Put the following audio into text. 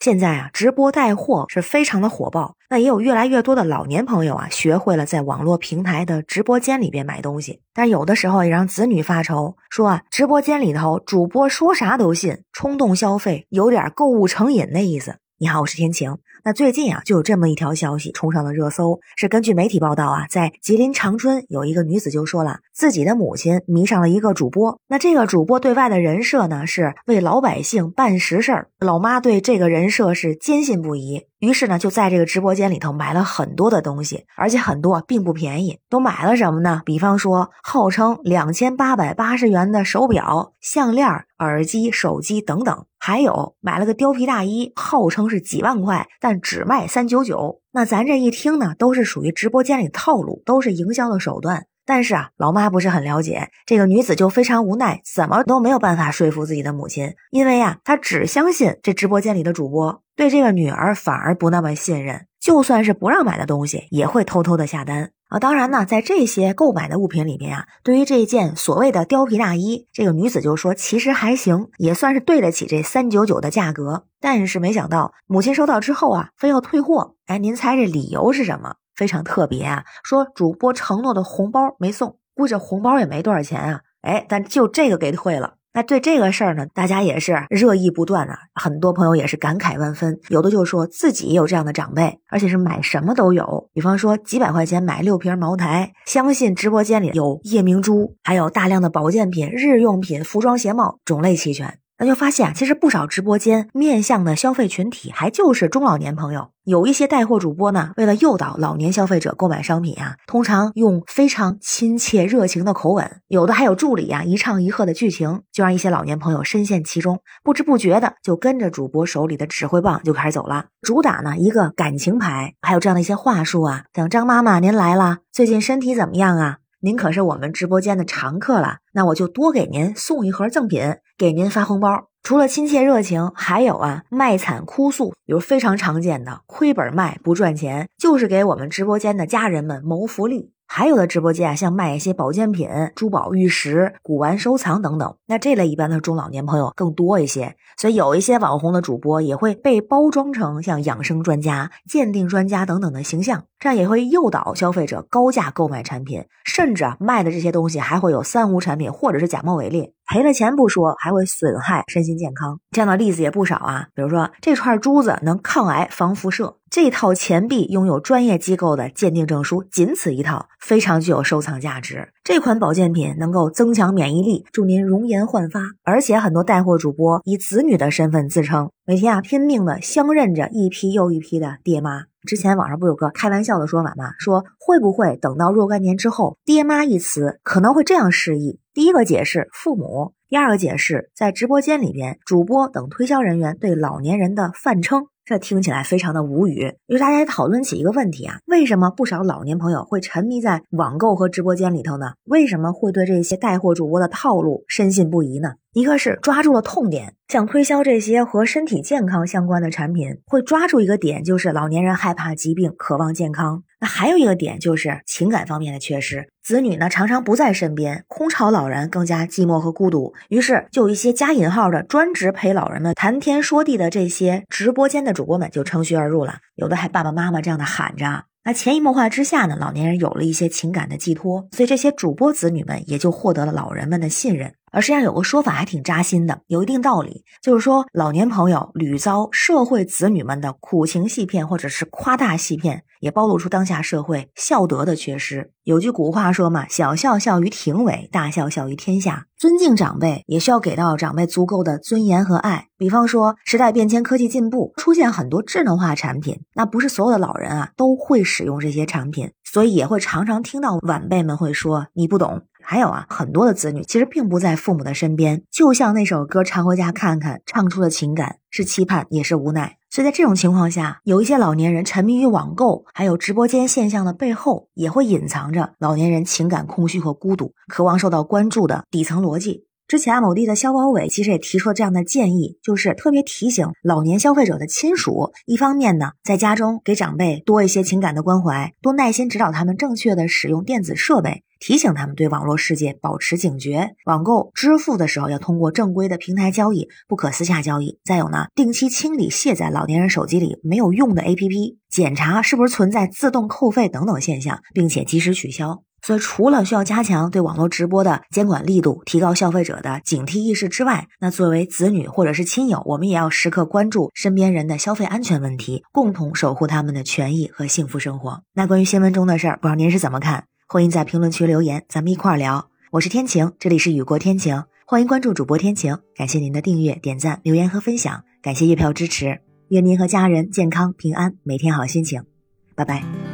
现在啊，直播带货是非常的火爆，那也有越来越多的老年朋友啊，学会了在网络平台的直播间里边买东西。但有的时候也让子女发愁，说啊，直播间里头主播说啥都信，冲动消费，有点购物成瘾的意思。你好，我是天晴。那最近啊，就有这么一条消息冲上了热搜，是根据媒体报道啊，在吉林长春有一个女子就说了，自己的母亲迷上了一个主播。那这个主播对外的人设呢，是为老百姓办实事儿。老妈对这个人设是坚信不疑，于是呢，就在这个直播间里头买了很多的东西，而且很多并不便宜。都买了什么呢？比方说，号称两千八百八十元的手表、项链、耳机、手机等等。还有买了个貂皮大衣，号称是几万块，但只卖三九九。那咱这一听呢，都是属于直播间里套路，都是营销的手段。但是啊，老妈不是很了解，这个女子就非常无奈，怎么都没有办法说服自己的母亲，因为呀，她只相信这直播间里的主播，对这个女儿反而不那么信任。就算是不让买的东西，也会偷偷的下单。啊，当然呢，在这些购买的物品里面啊，对于这件所谓的貂皮大衣，这个女子就说其实还行，也算是对得起这三九九的价格。但是没想到母亲收到之后啊，非要退货。哎，您猜这理由是什么？非常特别啊，说主播承诺的红包没送，估计红包也没多少钱啊。哎，但就这个给退了。那对这个事儿呢，大家也是热议不断啊，很多朋友也是感慨万分，有的就说自己也有这样的长辈，而且是买什么都有，比方说几百块钱买六瓶茅台，相信直播间里有夜明珠，还有大量的保健品、日用品、服装鞋帽，种类齐全。那就发现，其实不少直播间面向的消费群体还就是中老年朋友。有一些带货主播呢，为了诱导老年消费者购买商品啊，通常用非常亲切热情的口吻，有的还有助理啊一唱一和的剧情，就让一些老年朋友深陷其中，不知不觉的就跟着主播手里的指挥棒就开始走了。主打呢一个感情牌，还有这样的一些话术啊，像张妈妈您来了，最近身体怎么样啊？您可是我们直播间的常客了，那我就多给您送一盒赠品，给您发红包。除了亲切热情，还有啊卖惨哭诉，比如非常常见的亏本卖不赚钱，就是给我们直播间的家人们谋福利。还有的直播间啊，像卖一些保健品、珠宝、玉石、古玩收藏等等，那这类一般的中老年朋友更多一些。所以有一些网红的主播也会被包装成像养生专家、鉴定专家等等的形象，这样也会诱导消费者高价购买产品，甚至啊卖的这些东西还会有三无产品或者是假冒伪劣。赔了钱不说，还会损害身心健康，这样的例子也不少啊。比如说，这串珠子能抗癌防辐射，这套钱币拥有专业机构的鉴定证书，仅此一套，非常具有收藏价值。这款保健品能够增强免疫力，助您容颜焕发。而且很多带货主播以子女的身份自称，每天啊拼命的相认着一批又一批的爹妈。之前网上不有个开玩笑的说法吗？说会不会等到若干年之后，爹妈一词可能会这样示意。第一个解释父母，第二个解释在直播间里边主播等推销人员对老年人的泛称，这听起来非常的无语。因为大家讨论起一个问题啊，为什么不少老年朋友会沉迷在网购和直播间里头呢？为什么会对这些带货主播的套路深信不疑呢？一个是抓住了痛点，像推销这些和身体健康相关的产品，会抓住一个点，就是老年人害怕疾病，渴望健康。那还有一个点就是情感方面的缺失。子女呢常常不在身边，空巢老人更加寂寞和孤独。于是，就有一些加引号的专职陪老人们谈天说地的这些直播间的主播们就乘虚而入了，有的还爸爸妈妈这样的喊着。那潜移默化之下呢，老年人有了一些情感的寄托，所以这些主播子女们也就获得了老人们的信任。而实际上有个说法还挺扎心的，有一定道理，就是说老年朋友屡遭社会子女们的苦情戏骗或者是夸大戏骗，也暴露出当下社会孝德的缺失。有句古话说嘛：“小孝孝于庭委，大孝孝于天下。”尊敬长辈也需要给到长辈足够的尊严和爱。比方说，时代变迁，科技进步，出现很多智能化产品，那不是所有的老人啊都会使用这些产品，所以也会常常听到晚辈们会说：“你不懂。”还有啊，很多的子女其实并不在父母的身边，就像那首歌《常回家看看》唱出的情感是期盼，也是无奈。所以在这种情况下，有一些老年人沉迷于网购，还有直播间现象的背后，也会隐藏着老年人情感空虚和孤独，渴望受到关注的底层逻辑。之前某地的消保委其实也提出了这样的建议，就是特别提醒老年消费者的亲属，一方面呢，在家中给长辈多一些情感的关怀，多耐心指导他们正确的使用电子设备，提醒他们对网络世界保持警觉。网购支付的时候要通过正规的平台交易，不可私下交易。再有呢，定期清理卸载老年人手机里没有用的 APP，检查是不是存在自动扣费等等现象，并且及时取消。所以，除了需要加强对网络直播的监管力度，提高消费者的警惕意识之外，那作为子女或者是亲友，我们也要时刻关注身边人的消费安全问题，共同守护他们的权益和幸福生活。那关于新闻中的事儿，不知道您是怎么看？欢迎在评论区留言，咱们一块儿聊。我是天晴，这里是雨过天晴，欢迎关注主播天晴，感谢您的订阅、点赞、留言和分享，感谢月票支持，愿您和家人健康平安，每天好心情，拜拜。